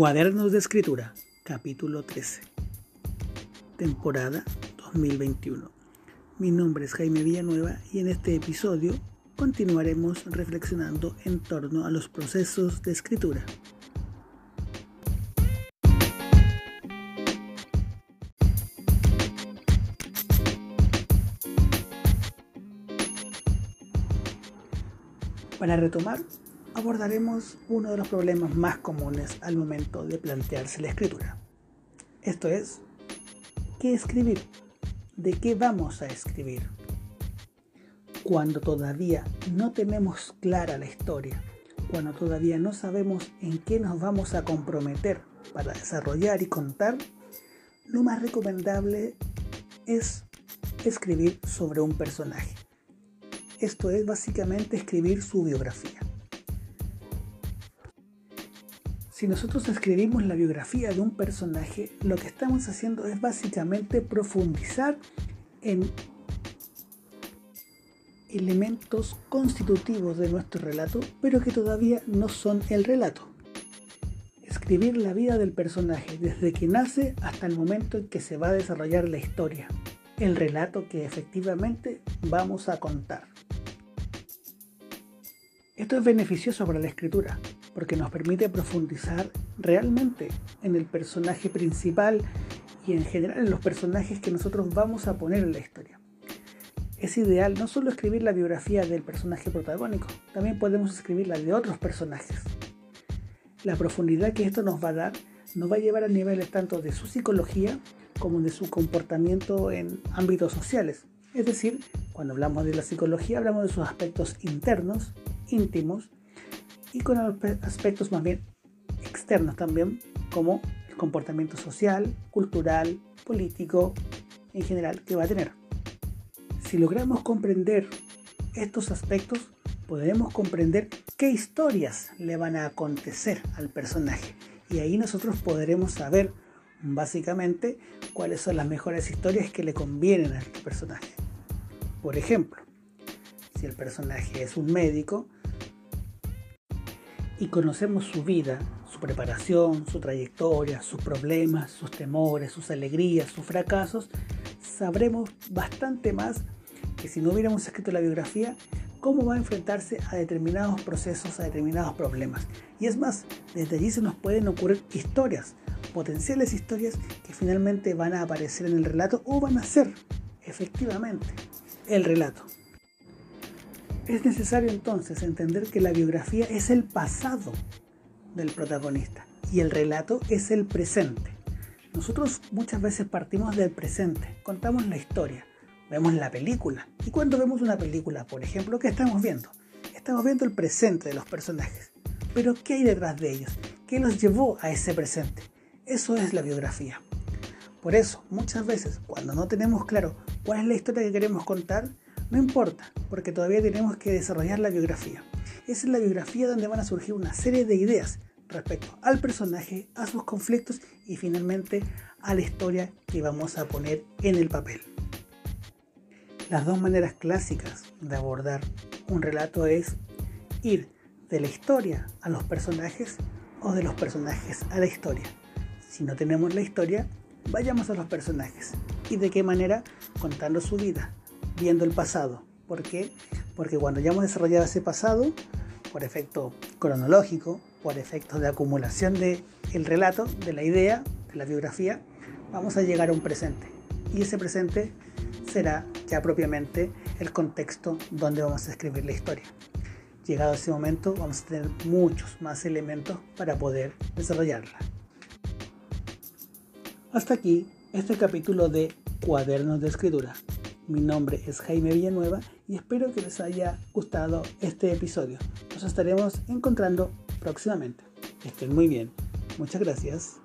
Cuadernos de Escritura, capítulo 13, temporada 2021. Mi nombre es Jaime Villanueva y en este episodio continuaremos reflexionando en torno a los procesos de escritura. Para retomar, abordaremos uno de los problemas más comunes al momento de plantearse la escritura. Esto es, ¿qué escribir? ¿De qué vamos a escribir? Cuando todavía no tenemos clara la historia, cuando todavía no sabemos en qué nos vamos a comprometer para desarrollar y contar, lo más recomendable es escribir sobre un personaje. Esto es básicamente escribir su biografía. Si nosotros escribimos la biografía de un personaje, lo que estamos haciendo es básicamente profundizar en elementos constitutivos de nuestro relato, pero que todavía no son el relato. Escribir la vida del personaje desde que nace hasta el momento en que se va a desarrollar la historia, el relato que efectivamente vamos a contar. Esto es beneficioso para la escritura, porque nos permite profundizar realmente en el personaje principal y en general en los personajes que nosotros vamos a poner en la historia. Es ideal no solo escribir la biografía del personaje protagónico, también podemos escribir la de otros personajes. La profundidad que esto nos va a dar nos va a llevar a niveles tanto de su psicología como de su comportamiento en ámbitos sociales. Es decir, cuando hablamos de la psicología hablamos de sus aspectos internos, íntimos, y con aspectos más bien externos también, como el comportamiento social, cultural, político, en general, que va a tener. Si logramos comprender estos aspectos, podremos comprender qué historias le van a acontecer al personaje. Y ahí nosotros podremos saber básicamente cuáles son las mejores historias que le convienen a este personaje. Por ejemplo, si el personaje es un médico, y conocemos su vida, su preparación, su trayectoria, sus problemas, sus temores, sus alegrías, sus fracasos, sabremos bastante más que si no hubiéramos escrito la biografía, cómo va a enfrentarse a determinados procesos, a determinados problemas. Y es más, desde allí se nos pueden ocurrir historias, potenciales historias que finalmente van a aparecer en el relato o van a ser efectivamente el relato. Es necesario entonces entender que la biografía es el pasado del protagonista y el relato es el presente. Nosotros muchas veces partimos del presente, contamos la historia, vemos la película. Y cuando vemos una película, por ejemplo, ¿qué estamos viendo? Estamos viendo el presente de los personajes. Pero ¿qué hay detrás de ellos? ¿Qué los llevó a ese presente? Eso es la biografía. Por eso, muchas veces, cuando no tenemos claro cuál es la historia que queremos contar, no importa, porque todavía tenemos que desarrollar la biografía. Es la biografía donde van a surgir una serie de ideas respecto al personaje, a sus conflictos y finalmente a la historia que vamos a poner en el papel. Las dos maneras clásicas de abordar un relato es ir de la historia a los personajes o de los personajes a la historia. Si no tenemos la historia, vayamos a los personajes. ¿Y de qué manera? Contando su vida, viendo el pasado. ¿Por qué? Porque cuando ya hemos desarrollado ese pasado, por efecto cronológico, por efecto de acumulación del el relato, de la idea, de la biografía, vamos a llegar a un presente. Y ese presente será ya propiamente el contexto donde vamos a escribir la historia. Llegado ese momento vamos a tener muchos más elementos para poder desarrollarla. Hasta aquí este capítulo de Cuadernos de Escritura. Mi nombre es Jaime Villanueva y espero que les haya gustado este episodio. Nos estaremos encontrando próximamente. estén muy bien. Muchas gracias.